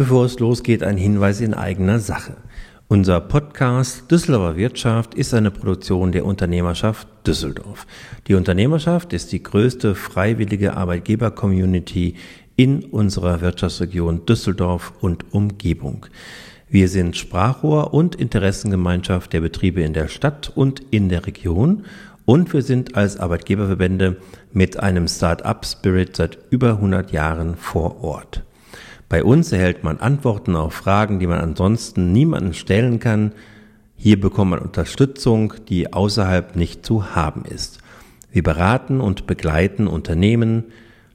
Bevor es losgeht, ein Hinweis in eigener Sache. Unser Podcast Düsseldorfer Wirtschaft ist eine Produktion der Unternehmerschaft Düsseldorf. Die Unternehmerschaft ist die größte freiwillige Arbeitgeber-Community in unserer Wirtschaftsregion Düsseldorf und Umgebung. Wir sind Sprachrohr und Interessengemeinschaft der Betriebe in der Stadt und in der Region und wir sind als Arbeitgeberverbände mit einem Start-up-Spirit seit über 100 Jahren vor Ort. Bei uns erhält man Antworten auf Fragen, die man ansonsten niemanden stellen kann. Hier bekommt man Unterstützung, die außerhalb nicht zu haben ist. Wir beraten und begleiten Unternehmen,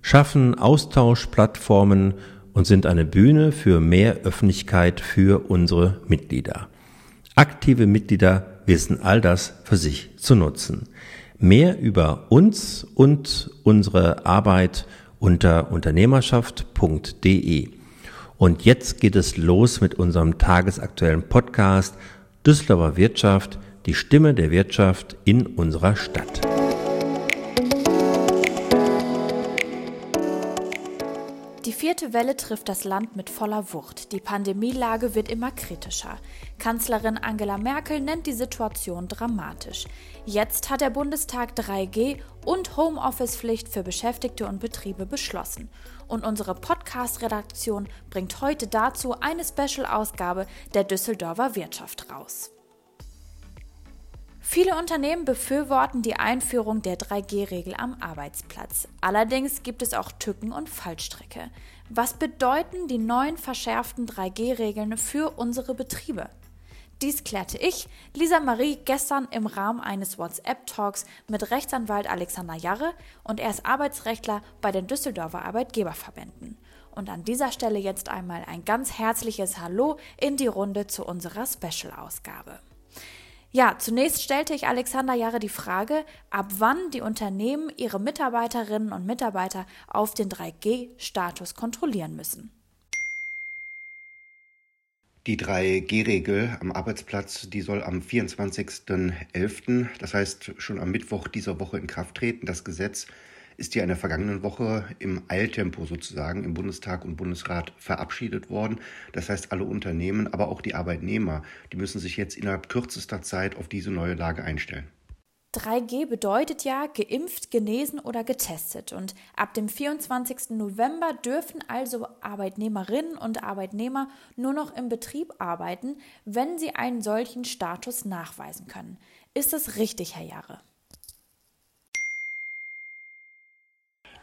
schaffen Austauschplattformen und sind eine Bühne für mehr Öffentlichkeit für unsere Mitglieder. Aktive Mitglieder wissen all das für sich zu nutzen. Mehr über uns und unsere Arbeit unter unternehmerschaft.de. Und jetzt geht es los mit unserem tagesaktuellen Podcast Düsseldorfer Wirtschaft, die Stimme der Wirtschaft in unserer Stadt. Die vierte Welle trifft das Land mit voller Wucht. Die Pandemielage wird immer kritischer. Kanzlerin Angela Merkel nennt die Situation dramatisch. Jetzt hat der Bundestag 3G und Homeoffice-Pflicht für Beschäftigte und Betriebe beschlossen. Und unsere Podcast-Redaktion bringt heute dazu eine Special-Ausgabe der Düsseldorfer Wirtschaft raus. Viele Unternehmen befürworten die Einführung der 3G-Regel am Arbeitsplatz. Allerdings gibt es auch Tücken und Fallstricke. Was bedeuten die neuen verschärften 3G-Regeln für unsere Betriebe? Dies klärte ich, Lisa Marie, gestern im Rahmen eines WhatsApp-Talks mit Rechtsanwalt Alexander Jarre und er ist Arbeitsrechtler bei den Düsseldorfer Arbeitgeberverbänden. Und an dieser Stelle jetzt einmal ein ganz herzliches Hallo in die Runde zu unserer Special-Ausgabe. Ja, zunächst stellte ich Alexander Jahre die Frage, ab wann die Unternehmen ihre Mitarbeiterinnen und Mitarbeiter auf den 3G-Status kontrollieren müssen. Die 3G-Regel am Arbeitsplatz, die soll am 24.11., das heißt schon am Mittwoch dieser Woche in Kraft treten. Das Gesetz ist ja in der vergangenen Woche im Eiltempo sozusagen im Bundestag und Bundesrat verabschiedet worden. Das heißt, alle Unternehmen, aber auch die Arbeitnehmer, die müssen sich jetzt innerhalb kürzester Zeit auf diese neue Lage einstellen. 3G bedeutet ja geimpft, genesen oder getestet. Und ab dem 24. November dürfen also Arbeitnehmerinnen und Arbeitnehmer nur noch im Betrieb arbeiten, wenn sie einen solchen Status nachweisen können. Ist das richtig, Herr Jahre?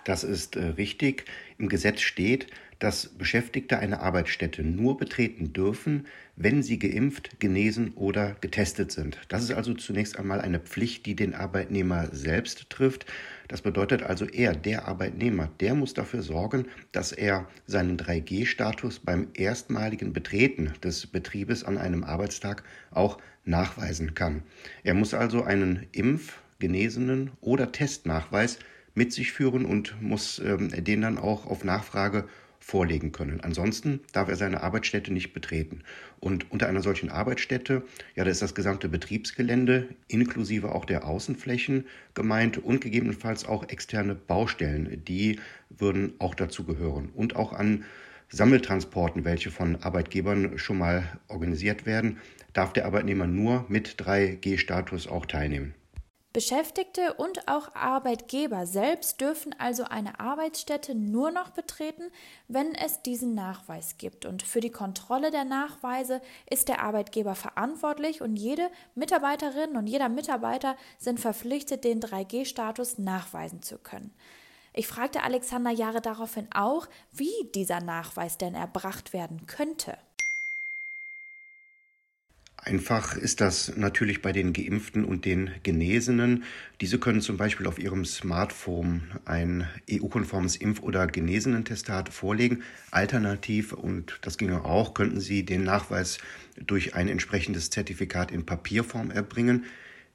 Das ist äh, richtig. Im Gesetz steht, dass Beschäftigte eine Arbeitsstätte nur betreten dürfen, wenn sie geimpft, genesen oder getestet sind. Das ist also zunächst einmal eine Pflicht, die den Arbeitnehmer selbst trifft. Das bedeutet also er, der Arbeitnehmer, der muss dafür sorgen, dass er seinen 3G-Status beim erstmaligen Betreten des Betriebes an einem Arbeitstag auch nachweisen kann. Er muss also einen Impf-, Genesenen oder Testnachweis mit sich führen und muss ähm, den dann auch auf Nachfrage vorlegen können. Ansonsten darf er seine Arbeitsstätte nicht betreten. Und unter einer solchen Arbeitsstätte, ja, da ist das gesamte Betriebsgelände inklusive auch der Außenflächen gemeint und gegebenenfalls auch externe Baustellen, die würden auch dazu gehören. Und auch an Sammeltransporten, welche von Arbeitgebern schon mal organisiert werden, darf der Arbeitnehmer nur mit 3G-Status auch teilnehmen. Beschäftigte und auch Arbeitgeber selbst dürfen also eine Arbeitsstätte nur noch betreten, wenn es diesen Nachweis gibt. Und für die Kontrolle der Nachweise ist der Arbeitgeber verantwortlich und jede Mitarbeiterin und jeder Mitarbeiter sind verpflichtet, den 3G-Status nachweisen zu können. Ich fragte Alexander Jahre daraufhin auch, wie dieser Nachweis denn erbracht werden könnte. Einfach ist das natürlich bei den Geimpften und den Genesenen. Diese können zum Beispiel auf ihrem Smartphone ein EU-konformes Impf- oder Genesenentestat vorlegen. Alternativ, und das ginge auch, könnten sie den Nachweis durch ein entsprechendes Zertifikat in Papierform erbringen.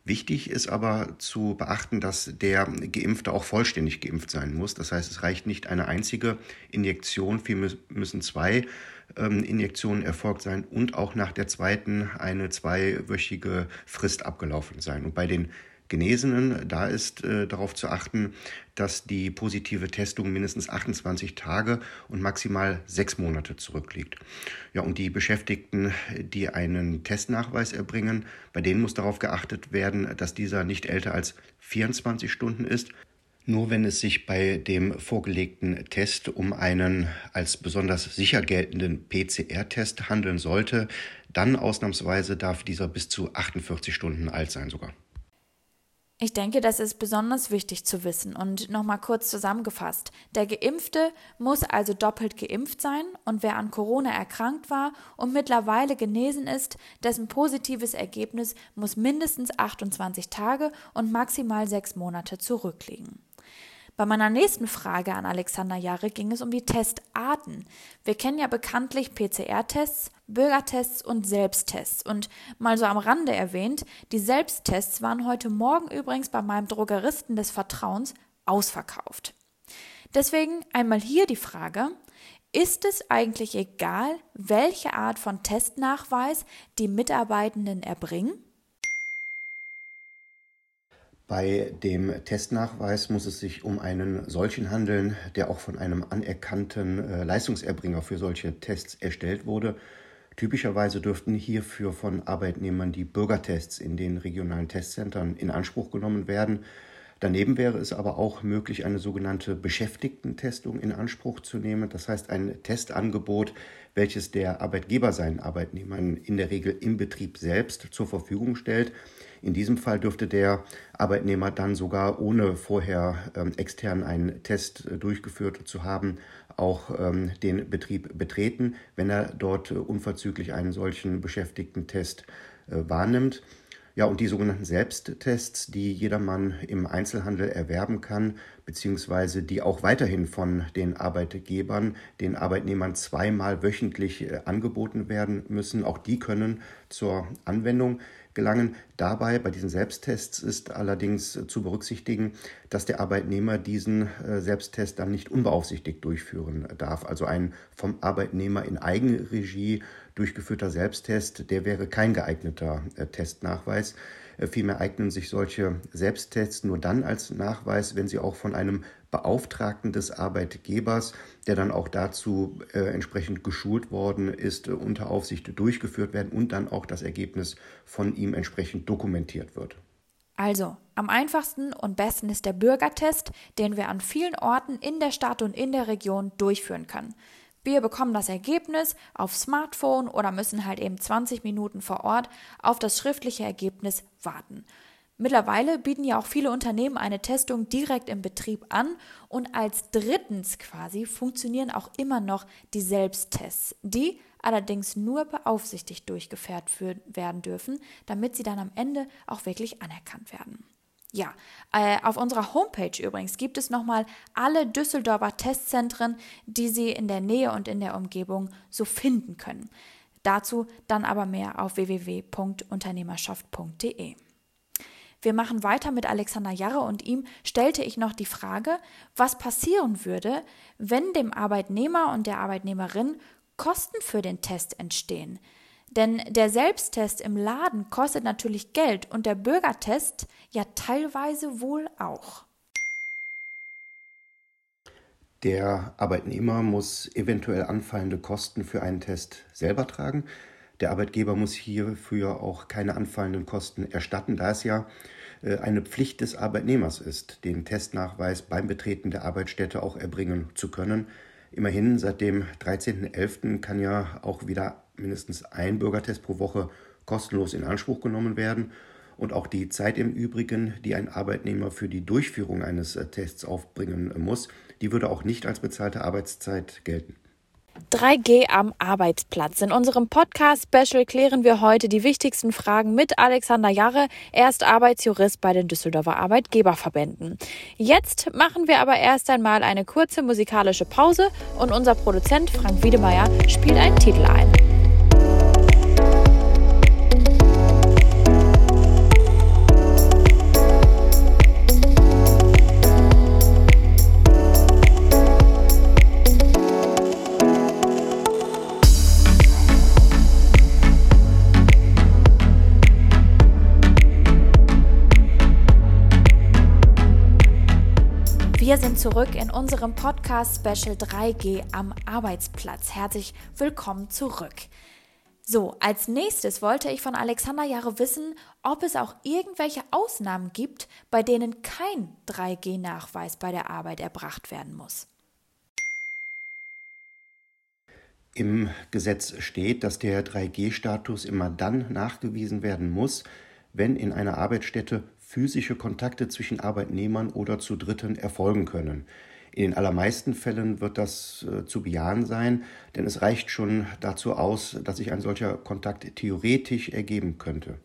Wichtig ist aber zu beachten, dass der Geimpfte auch vollständig geimpft sein muss. Das heißt, es reicht nicht eine einzige Injektion, vielmehr müssen zwei ähm, Injektionen erfolgt sein und auch nach der zweiten eine zweiwöchige Frist abgelaufen sein. Und bei den Genesenen, da ist äh, darauf zu achten, dass die positive Testung mindestens 28 Tage und maximal sechs Monate zurückliegt. Ja, und die Beschäftigten, die einen Testnachweis erbringen, bei denen muss darauf geachtet werden, dass dieser nicht älter als 24 Stunden ist. Nur wenn es sich bei dem vorgelegten Test um einen als besonders sicher geltenden PCR-Test handeln sollte, dann ausnahmsweise darf dieser bis zu 48 Stunden alt sein sogar. Ich denke, das ist besonders wichtig zu wissen und nochmal kurz zusammengefasst. Der Geimpfte muss also doppelt geimpft sein und wer an Corona erkrankt war und mittlerweile genesen ist, dessen positives Ergebnis muss mindestens 28 Tage und maximal sechs Monate zurückliegen. Bei meiner nächsten Frage an Alexander Jahre ging es um die Testarten. Wir kennen ja bekanntlich PCR-Tests, Bürgertests und Selbsttests. Und mal so am Rande erwähnt, die Selbsttests waren heute Morgen übrigens bei meinem Drogeristen des Vertrauens ausverkauft. Deswegen einmal hier die Frage, ist es eigentlich egal, welche Art von Testnachweis die Mitarbeitenden erbringen? Bei dem Testnachweis muss es sich um einen solchen handeln, der auch von einem anerkannten äh, Leistungserbringer für solche Tests erstellt wurde. Typischerweise dürften hierfür von Arbeitnehmern die Bürgertests in den regionalen Testzentren in Anspruch genommen werden. Daneben wäre es aber auch möglich, eine sogenannte Beschäftigtentestung in Anspruch zu nehmen. Das heißt ein Testangebot, welches der Arbeitgeber seinen Arbeitnehmern in der Regel im Betrieb selbst zur Verfügung stellt. In diesem Fall dürfte der Arbeitnehmer dann sogar ohne vorher ähm, extern einen Test äh, durchgeführt zu haben, auch ähm, den Betrieb betreten, wenn er dort äh, unverzüglich einen solchen Beschäftigten-Test äh, wahrnimmt. Ja, und die sogenannten Selbsttests, die jedermann im Einzelhandel erwerben kann, beziehungsweise die auch weiterhin von den Arbeitgebern, den Arbeitnehmern zweimal wöchentlich äh, angeboten werden müssen, auch die können zur Anwendung gelangen. Dabei bei diesen Selbsttests ist allerdings zu berücksichtigen, dass der Arbeitnehmer diesen äh, Selbsttest dann nicht unbeaufsichtigt durchführen darf. Also ein vom Arbeitnehmer in Eigenregie durchgeführter Selbsttest, der wäre kein geeigneter äh, Testnachweis. Äh, vielmehr eignen sich solche Selbsttests nur dann als Nachweis, wenn sie auch von einem Beauftragten des Arbeitgebers, der dann auch dazu äh, entsprechend geschult worden ist, äh, unter Aufsicht durchgeführt werden und dann auch das Ergebnis von ihm entsprechend dokumentiert wird. Also, am einfachsten und besten ist der Bürgertest, den wir an vielen Orten in der Stadt und in der Region durchführen können. Wir bekommen das Ergebnis auf Smartphone oder müssen halt eben 20 Minuten vor Ort auf das schriftliche Ergebnis warten. Mittlerweile bieten ja auch viele Unternehmen eine Testung direkt im Betrieb an und als drittens quasi funktionieren auch immer noch die Selbsttests, die allerdings nur beaufsichtigt durchgeführt werden dürfen, damit sie dann am Ende auch wirklich anerkannt werden. Ja, äh, auf unserer Homepage übrigens gibt es nochmal alle Düsseldorfer Testzentren, die Sie in der Nähe und in der Umgebung so finden können. Dazu dann aber mehr auf www.unternehmerschaft.de. Wir machen weiter mit Alexander Jarre und ihm stellte ich noch die Frage, was passieren würde, wenn dem Arbeitnehmer und der Arbeitnehmerin Kosten für den Test entstehen. Denn der Selbsttest im Laden kostet natürlich Geld und der Bürgertest ja teilweise wohl auch. Der Arbeitnehmer muss eventuell anfallende Kosten für einen Test selber tragen. Der Arbeitgeber muss hierfür auch keine anfallenden Kosten erstatten, da es ja äh, eine Pflicht des Arbeitnehmers ist, den Testnachweis beim Betreten der Arbeitsstätte auch erbringen zu können. Immerhin seit dem 13.11. kann ja auch wieder mindestens ein Bürgertest pro Woche kostenlos in Anspruch genommen werden. Und auch die Zeit im Übrigen, die ein Arbeitnehmer für die Durchführung eines äh, Tests aufbringen muss, die würde auch nicht als bezahlte Arbeitszeit gelten. 3G am Arbeitsplatz. In unserem Podcast-Special klären wir heute die wichtigsten Fragen mit Alexander Jarre. Er ist Arbeitsjurist bei den Düsseldorfer Arbeitgeberverbänden. Jetzt machen wir aber erst einmal eine kurze musikalische Pause und unser Produzent Frank Wiedemeyer spielt einen Titel ein. Zurück in unserem Podcast Special 3G am Arbeitsplatz. Herzlich willkommen zurück. So, als nächstes wollte ich von Alexander Jahre wissen, ob es auch irgendwelche Ausnahmen gibt, bei denen kein 3G-Nachweis bei der Arbeit erbracht werden muss. Im Gesetz steht, dass der 3G-Status immer dann nachgewiesen werden muss, wenn in einer Arbeitsstätte physische Kontakte zwischen Arbeitnehmern oder zu Dritten erfolgen können. In den allermeisten Fällen wird das äh, zu bejahen sein, denn es reicht schon dazu aus, dass sich ein solcher Kontakt theoretisch ergeben könnte.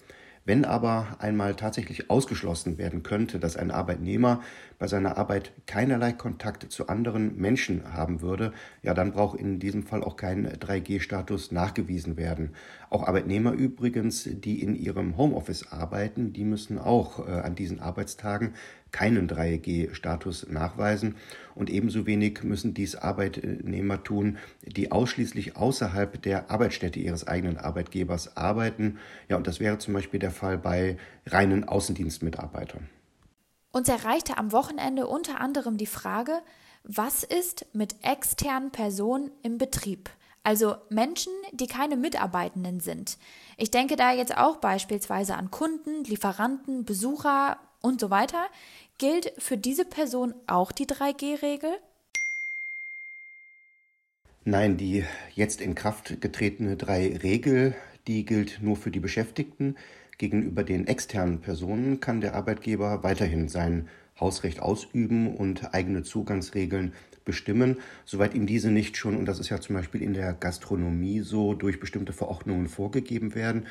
Wenn aber einmal tatsächlich ausgeschlossen werden könnte, dass ein Arbeitnehmer bei seiner Arbeit keinerlei Kontakt zu anderen Menschen haben würde, ja, dann braucht in diesem Fall auch kein 3G-Status nachgewiesen werden. Auch Arbeitnehmer übrigens, die in ihrem Homeoffice arbeiten, die müssen auch äh, an diesen Arbeitstagen keinen 3G-Status nachweisen und ebenso wenig müssen dies Arbeitnehmer tun, die ausschließlich außerhalb der Arbeitsstätte ihres eigenen Arbeitgebers arbeiten. Ja, und das wäre zum Beispiel der Fall bei reinen Außendienstmitarbeitern. Uns erreichte am Wochenende unter anderem die Frage, was ist mit externen Personen im Betrieb? Also Menschen, die keine Mitarbeitenden sind. Ich denke da jetzt auch beispielsweise an Kunden, Lieferanten, Besucher und so weiter. Gilt für diese Person auch die 3G-Regel? Nein, die jetzt in Kraft getretene 3-Regel, die gilt nur für die Beschäftigten. Gegenüber den externen Personen kann der Arbeitgeber weiterhin sein Hausrecht ausüben und eigene Zugangsregeln bestimmen, soweit ihm diese nicht schon, und das ist ja zum Beispiel in der Gastronomie so, durch bestimmte Verordnungen vorgegeben werden.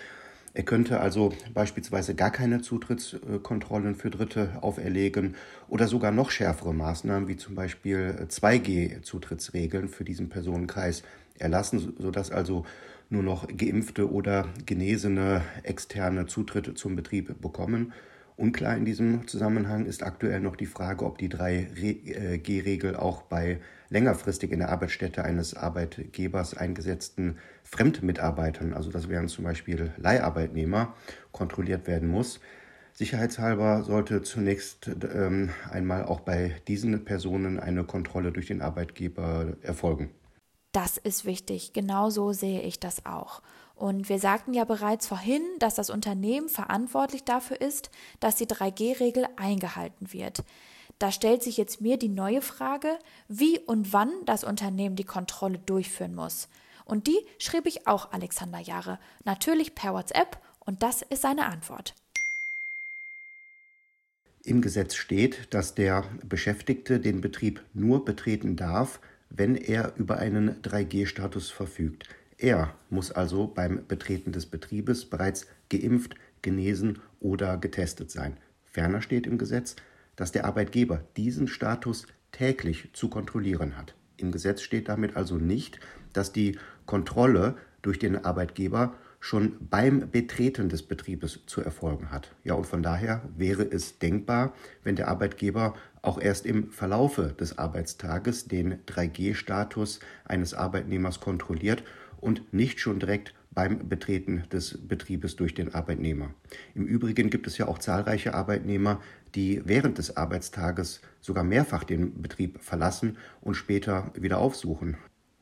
Er könnte also beispielsweise gar keine Zutrittskontrollen für Dritte auferlegen oder sogar noch schärfere Maßnahmen wie zum Beispiel 2G-Zutrittsregeln für diesen Personenkreis erlassen, sodass also nur noch geimpfte oder genesene externe Zutritte zum Betrieb bekommen. Unklar in diesem Zusammenhang ist aktuell noch die Frage, ob die 3G-Regel auch bei längerfristig in der Arbeitsstätte eines Arbeitgebers eingesetzten Fremdmitarbeitern, also das wären zum Beispiel Leiharbeitnehmer, kontrolliert werden muss. Sicherheitshalber sollte zunächst ähm, einmal auch bei diesen Personen eine Kontrolle durch den Arbeitgeber erfolgen. Das ist wichtig, genau so sehe ich das auch. Und wir sagten ja bereits vorhin, dass das Unternehmen verantwortlich dafür ist, dass die 3G-Regel eingehalten wird. Da stellt sich jetzt mir die neue Frage, wie und wann das Unternehmen die Kontrolle durchführen muss. Und die schrieb ich auch Alexander Jahre, natürlich per WhatsApp, und das ist seine Antwort. Im Gesetz steht, dass der Beschäftigte den Betrieb nur betreten darf, wenn er über einen 3G-Status verfügt. Er muss also beim Betreten des Betriebes bereits geimpft, genesen oder getestet sein. Ferner steht im Gesetz, dass der Arbeitgeber diesen Status täglich zu kontrollieren hat. Im Gesetz steht damit also nicht, dass die Kontrolle durch den Arbeitgeber schon beim Betreten des Betriebes zu erfolgen hat. Ja, und von daher wäre es denkbar, wenn der Arbeitgeber auch erst im Verlaufe des Arbeitstages den 3G-Status eines Arbeitnehmers kontrolliert und nicht schon direkt beim Betreten des Betriebes durch den Arbeitnehmer. Im Übrigen gibt es ja auch zahlreiche Arbeitnehmer, die während des Arbeitstages sogar mehrfach den Betrieb verlassen und später wieder aufsuchen.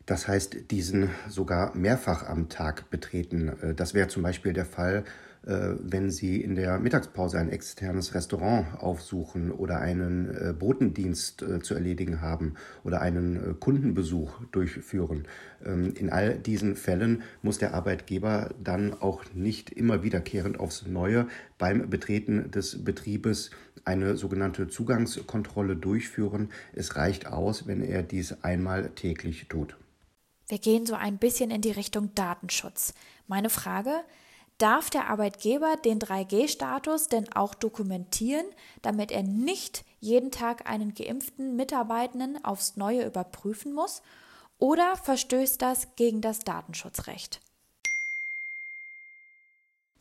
Das heißt, diesen sogar mehrfach am Tag betreten. Äh, das wäre zum Beispiel der Fall, wenn Sie in der Mittagspause ein externes Restaurant aufsuchen oder einen äh, Botendienst äh, zu erledigen haben oder einen Kundenbesuch durchführen. Ähm, in all diesen Fällen muss der Arbeitgeber dann auch nicht immer wiederkehrend aufs Neue beim Betreten des Betriebes eine sogenannte Zugangskontrolle durchführen. Es reicht aus, wenn er dies einmal täglich tut. Wir gehen so ein bisschen in die Richtung Datenschutz. Meine Frage, Darf der Arbeitgeber den 3G-Status denn auch dokumentieren, damit er nicht jeden Tag einen geimpften Mitarbeitenden aufs Neue überprüfen muss? Oder verstößt das gegen das Datenschutzrecht?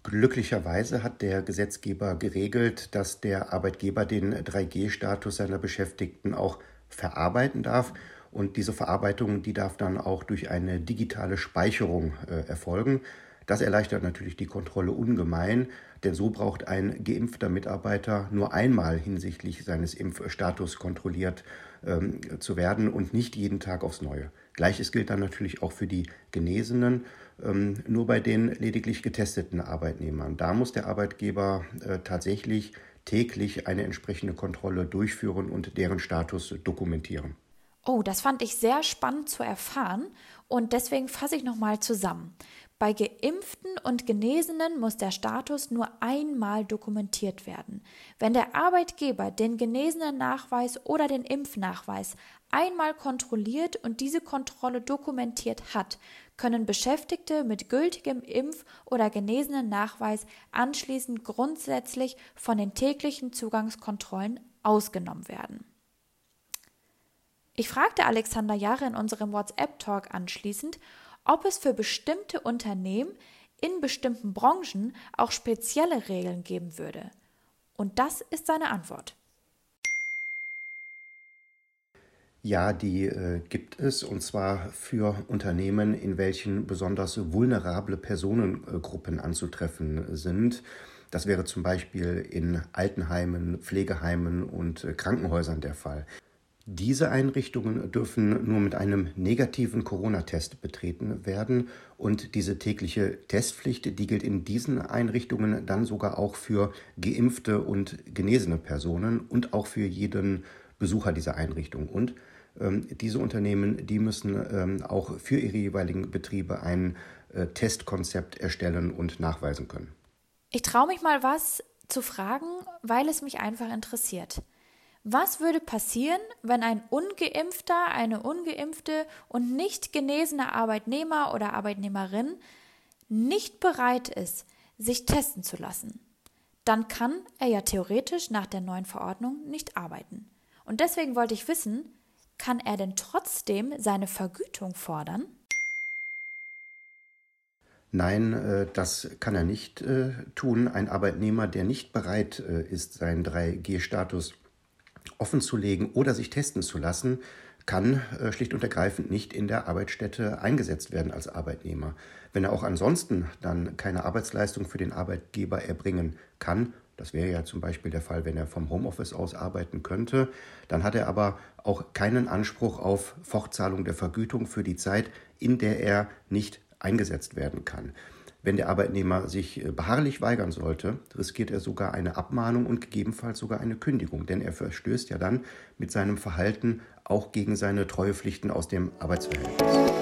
Glücklicherweise hat der Gesetzgeber geregelt, dass der Arbeitgeber den 3G-Status seiner Beschäftigten auch verarbeiten darf. Und diese Verarbeitung, die darf dann auch durch eine digitale Speicherung äh, erfolgen. Das erleichtert natürlich die Kontrolle ungemein, denn so braucht ein geimpfter Mitarbeiter nur einmal hinsichtlich seines Impfstatus kontrolliert ähm, zu werden und nicht jeden Tag aufs Neue. Gleiches gilt dann natürlich auch für die Genesenen, ähm, nur bei den lediglich getesteten Arbeitnehmern. Da muss der Arbeitgeber äh, tatsächlich täglich eine entsprechende Kontrolle durchführen und deren Status dokumentieren. Oh, das fand ich sehr spannend zu erfahren und deswegen fasse ich nochmal zusammen. Bei Geimpften und Genesenen muss der Status nur einmal dokumentiert werden. Wenn der Arbeitgeber den genesenen Nachweis oder den Impfnachweis einmal kontrolliert und diese Kontrolle dokumentiert hat, können Beschäftigte mit gültigem Impf- oder genesenen Nachweis anschließend grundsätzlich von den täglichen Zugangskontrollen ausgenommen werden. Ich fragte Alexander Jahre in unserem WhatsApp-Talk anschließend, ob es für bestimmte Unternehmen in bestimmten Branchen auch spezielle Regeln geben würde. Und das ist seine Antwort. Ja, die äh, gibt es und zwar für Unternehmen, in welchen besonders vulnerable Personengruppen anzutreffen sind. Das wäre zum Beispiel in Altenheimen, Pflegeheimen und äh, Krankenhäusern der Fall. Diese Einrichtungen dürfen nur mit einem negativen Corona-Test betreten werden und diese tägliche Testpflicht, die gilt in diesen Einrichtungen dann sogar auch für geimpfte und genesene Personen und auch für jeden Besucher dieser Einrichtung. Und ähm, diese Unternehmen, die müssen ähm, auch für ihre jeweiligen Betriebe ein äh, Testkonzept erstellen und nachweisen können. Ich traue mich mal was zu fragen, weil es mich einfach interessiert. Was würde passieren, wenn ein ungeimpfter, eine ungeimpfte und nicht genesene Arbeitnehmer oder Arbeitnehmerin nicht bereit ist, sich testen zu lassen? Dann kann er ja theoretisch nach der neuen Verordnung nicht arbeiten. Und deswegen wollte ich wissen, kann er denn trotzdem seine Vergütung fordern? Nein, äh, das kann er nicht äh, tun. Ein Arbeitnehmer, der nicht bereit äh, ist, seinen 3G-Status offenzulegen oder sich testen zu lassen, kann äh, schlicht und ergreifend nicht in der Arbeitsstätte eingesetzt werden als Arbeitnehmer. Wenn er auch ansonsten dann keine Arbeitsleistung für den Arbeitgeber erbringen kann, das wäre ja zum Beispiel der Fall, wenn er vom Homeoffice aus arbeiten könnte, dann hat er aber auch keinen Anspruch auf Fortzahlung der Vergütung für die Zeit, in der er nicht eingesetzt werden kann. Wenn der Arbeitnehmer sich äh, beharrlich weigern sollte, riskiert er sogar eine Abmahnung und gegebenenfalls sogar eine Kündigung, denn er verstößt ja dann mit seinem Verhalten auch gegen seine Treuepflichten aus dem Arbeitsverhältnis.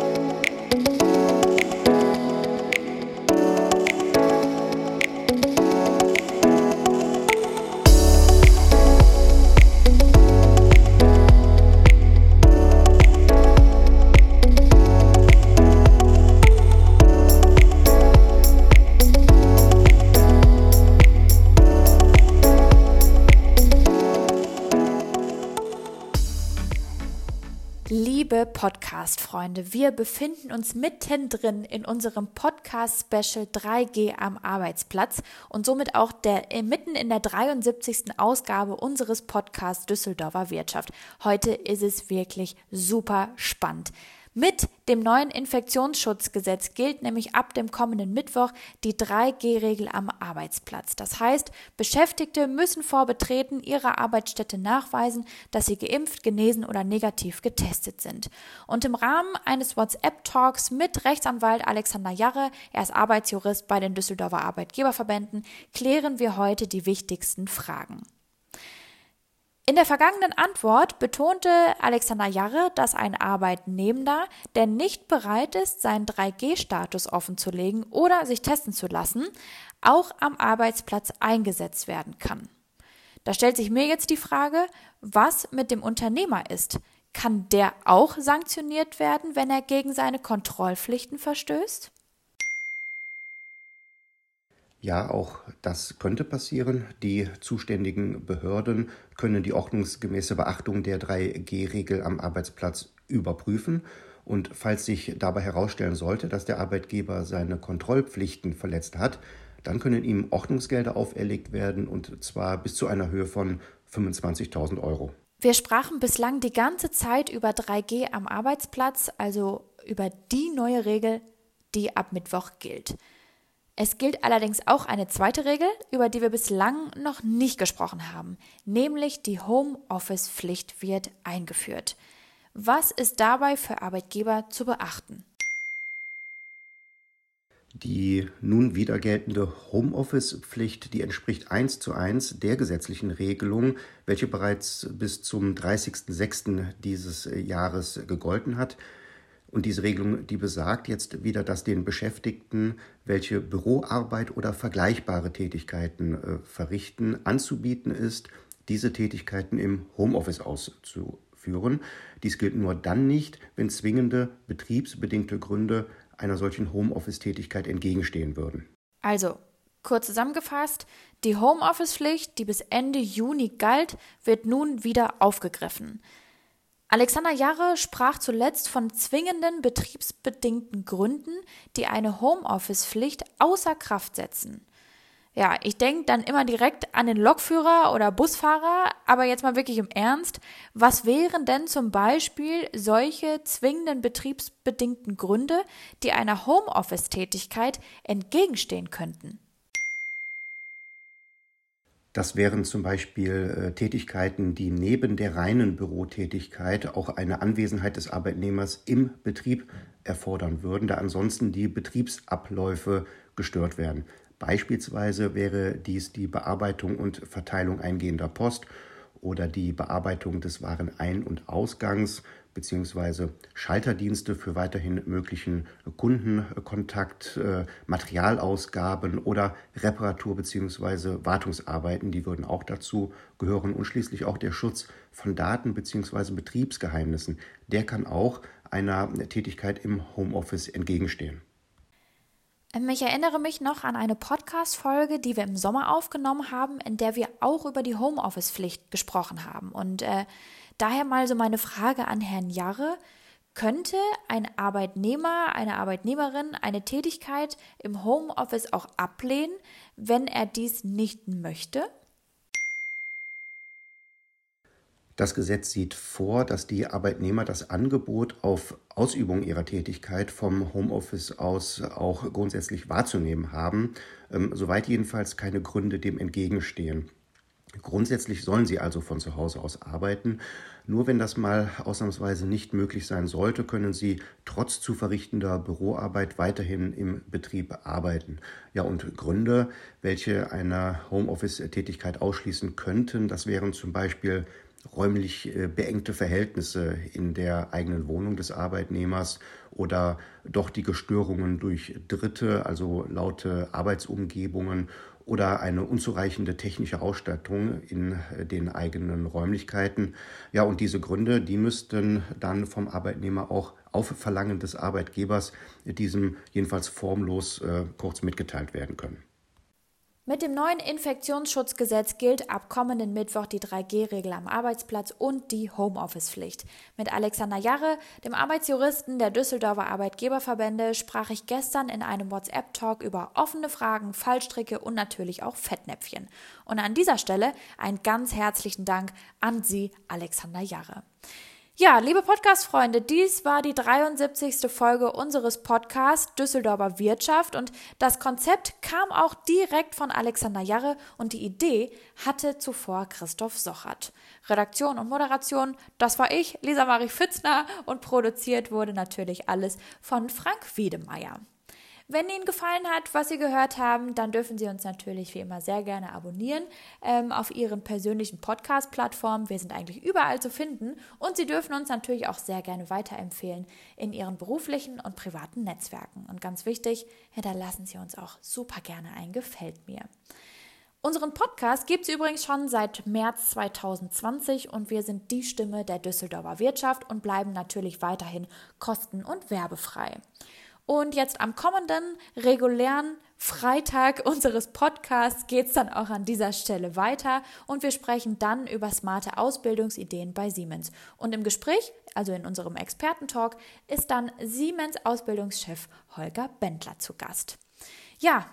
Podcast-Freunde, wir befinden uns mittendrin in unserem Podcast-Special 3G am Arbeitsplatz und somit auch der, äh, mitten in der 73. Ausgabe unseres Podcasts Düsseldorfer Wirtschaft. Heute ist es wirklich super spannend. Mit dem neuen Infektionsschutzgesetz gilt nämlich ab dem kommenden Mittwoch die 3G-Regel am Arbeitsplatz. Das heißt, Beschäftigte müssen vor Betreten ihrer Arbeitsstätte nachweisen, dass sie geimpft, genesen oder negativ getestet sind. Und im Rahmen eines WhatsApp-Talks mit Rechtsanwalt Alexander Jarre, er ist Arbeitsjurist bei den Düsseldorfer Arbeitgeberverbänden, klären wir heute die wichtigsten Fragen. In der vergangenen Antwort betonte Alexander Jarre, dass ein Arbeitnehmender, der nicht bereit ist, seinen 3G-Status offenzulegen oder sich testen zu lassen, auch am Arbeitsplatz eingesetzt werden kann. Da stellt sich mir jetzt die Frage, was mit dem Unternehmer ist. Kann der auch sanktioniert werden, wenn er gegen seine Kontrollpflichten verstößt? Ja, auch das könnte passieren. Die zuständigen Behörden können die ordnungsgemäße Beachtung der 3G-Regel am Arbeitsplatz überprüfen. Und falls sich dabei herausstellen sollte, dass der Arbeitgeber seine Kontrollpflichten verletzt hat, dann können ihm Ordnungsgelder auferlegt werden und zwar bis zu einer Höhe von 25.000 Euro. Wir sprachen bislang die ganze Zeit über 3G am Arbeitsplatz, also über die neue Regel, die ab Mittwoch gilt. Es gilt allerdings auch eine zweite Regel, über die wir bislang noch nicht gesprochen haben, nämlich die Homeoffice-Pflicht wird eingeführt. Was ist dabei für Arbeitgeber zu beachten? Die nun wieder geltende Homeoffice-Pflicht, die entspricht eins zu eins der gesetzlichen Regelung, welche bereits bis zum 30.06. dieses Jahres gegolten hat. Und diese Regelung, die besagt jetzt wieder, dass den Beschäftigten, welche Büroarbeit oder vergleichbare Tätigkeiten äh, verrichten, anzubieten ist, diese Tätigkeiten im Homeoffice auszuführen. Dies gilt nur dann nicht, wenn zwingende betriebsbedingte Gründe einer solchen Homeoffice-Tätigkeit entgegenstehen würden. Also, kurz zusammengefasst, die Homeoffice-Pflicht, die bis Ende Juni galt, wird nun wieder aufgegriffen. Alexander Jarre sprach zuletzt von zwingenden betriebsbedingten Gründen, die eine Homeoffice-Pflicht außer Kraft setzen. Ja, ich denke dann immer direkt an den Lokführer oder Busfahrer, aber jetzt mal wirklich im Ernst. Was wären denn zum Beispiel solche zwingenden betriebsbedingten Gründe, die einer Homeoffice-Tätigkeit entgegenstehen könnten? Das wären zum Beispiel äh, Tätigkeiten, die neben der reinen Bürotätigkeit auch eine Anwesenheit des Arbeitnehmers im Betrieb erfordern würden, da ansonsten die Betriebsabläufe gestört werden. Beispielsweise wäre dies die Bearbeitung und Verteilung eingehender Post oder die Bearbeitung des Warenein- und Ausgangs bzw. Schalterdienste für weiterhin möglichen Kundenkontakt, äh, Materialausgaben oder Reparatur- bzw. Wartungsarbeiten, die würden auch dazu gehören und schließlich auch der Schutz von Daten bzw. Betriebsgeheimnissen, der kann auch einer Tätigkeit im Homeoffice entgegenstehen. Ähm, ich erinnere mich noch an eine Podcast-Folge, die wir im Sommer aufgenommen haben, in der wir auch über die Homeoffice-Pflicht gesprochen haben. Und äh, daher mal so meine Frage an Herrn Jarre. Könnte ein Arbeitnehmer, eine Arbeitnehmerin eine Tätigkeit im Homeoffice auch ablehnen, wenn er dies nicht möchte? Das Gesetz sieht vor, dass die Arbeitnehmer das Angebot auf Ausübung ihrer Tätigkeit vom Homeoffice aus auch grundsätzlich wahrzunehmen haben, ähm, soweit jedenfalls keine Gründe dem entgegenstehen. Grundsätzlich sollen sie also von zu Hause aus arbeiten. Nur wenn das mal ausnahmsweise nicht möglich sein sollte, können sie trotz zu verrichtender Büroarbeit weiterhin im Betrieb arbeiten. Ja, und Gründe, welche eine Homeoffice-Tätigkeit ausschließen könnten, das wären zum Beispiel räumlich äh, beengte Verhältnisse in der eigenen Wohnung des Arbeitnehmers oder doch die Gestörungen durch Dritte, also laute Arbeitsumgebungen oder eine unzureichende technische Ausstattung in äh, den eigenen Räumlichkeiten. Ja, und diese Gründe, die müssten dann vom Arbeitnehmer auch auf Verlangen des Arbeitgebers diesem jedenfalls formlos äh, kurz mitgeteilt werden können. Mit dem neuen Infektionsschutzgesetz gilt ab kommenden Mittwoch die 3G-Regel am Arbeitsplatz und die Homeoffice-Pflicht. Mit Alexander Jarre, dem Arbeitsjuristen der Düsseldorfer Arbeitgeberverbände, sprach ich gestern in einem WhatsApp-Talk über offene Fragen, Fallstricke und natürlich auch Fettnäpfchen. Und an dieser Stelle einen ganz herzlichen Dank an Sie, Alexander Jarre. Ja, liebe Podcast-Freunde, dies war die 73. Folge unseres Podcasts Düsseldorfer Wirtschaft und das Konzept kam auch direkt von Alexander Jarre und die Idee hatte zuvor Christoph Sochert. Redaktion und Moderation, das war ich, Lisa Marie Fitzner und produziert wurde natürlich alles von Frank Wiedemeyer. Wenn Ihnen gefallen hat, was Sie gehört haben, dann dürfen Sie uns natürlich wie immer sehr gerne abonnieren ähm, auf Ihren persönlichen Podcast-Plattformen. Wir sind eigentlich überall zu finden und Sie dürfen uns natürlich auch sehr gerne weiterempfehlen in Ihren beruflichen und privaten Netzwerken. Und ganz wichtig, hinterlassen Sie uns auch super gerne ein Gefällt mir. Unseren Podcast gibt es übrigens schon seit März 2020 und wir sind die Stimme der Düsseldorfer Wirtschaft und bleiben natürlich weiterhin kosten- und werbefrei. Und jetzt am kommenden regulären Freitag unseres Podcasts geht es dann auch an dieser Stelle weiter und wir sprechen dann über smarte Ausbildungsideen bei Siemens. Und im Gespräch, also in unserem Expertentalk, ist dann Siemens Ausbildungschef Holger Bendler zu Gast. Ja,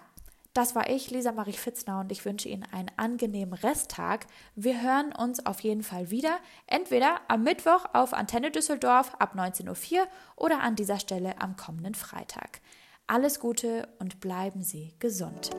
das war ich, Lisa Marie Fitzner, und ich wünsche Ihnen einen angenehmen Resttag. Wir hören uns auf jeden Fall wieder, entweder am Mittwoch auf Antenne Düsseldorf ab 19.04 Uhr oder an dieser Stelle am kommenden Freitag. Alles Gute und bleiben Sie gesund.